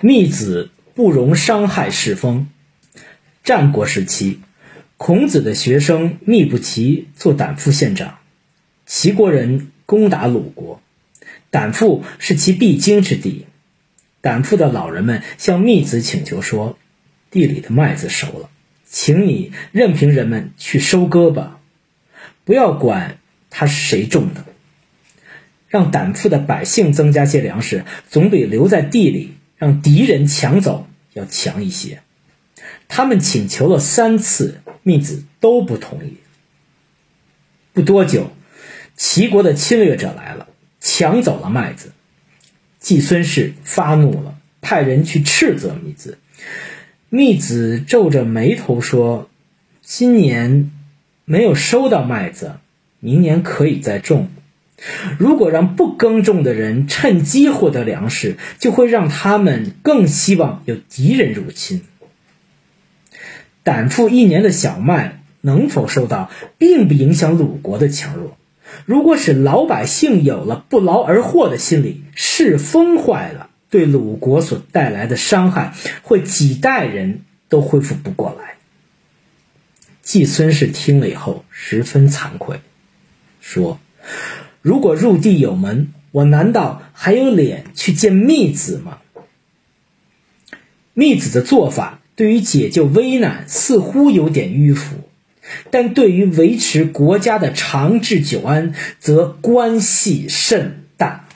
密子不容伤害世风。战国时期，孔子的学生密不齐做胆父县长，齐国人攻打鲁国，胆父是其必经之地。胆父的老人们向密子请求说：“地里的麦子熟了，请你任凭人们去收割吧，不要管它是谁种的。”让胆父的百姓增加些粮食，总比留在地里让敌人抢走要强一些。他们请求了三次，密子都不同意。不多久，齐国的侵略者来了，抢走了麦子。季孙氏发怒了，派人去斥责密子。密子皱着眉头说：“今年没有收到麦子，明年可以再种。”如果让不耕种的人趁机获得粮食，就会让他们更希望有敌人入侵。胆父一年的小麦能否收到，并不影响鲁国的强弱。如果使老百姓有了不劳而获的心理，世风坏了，对鲁国所带来的伤害会几代人都恢复不过来。季孙氏听了以后十分惭愧，说。如果入地有门，我难道还有脸去见密子吗？密子的做法对于解救危难似乎有点迂腐，但对于维持国家的长治久安则关系甚大。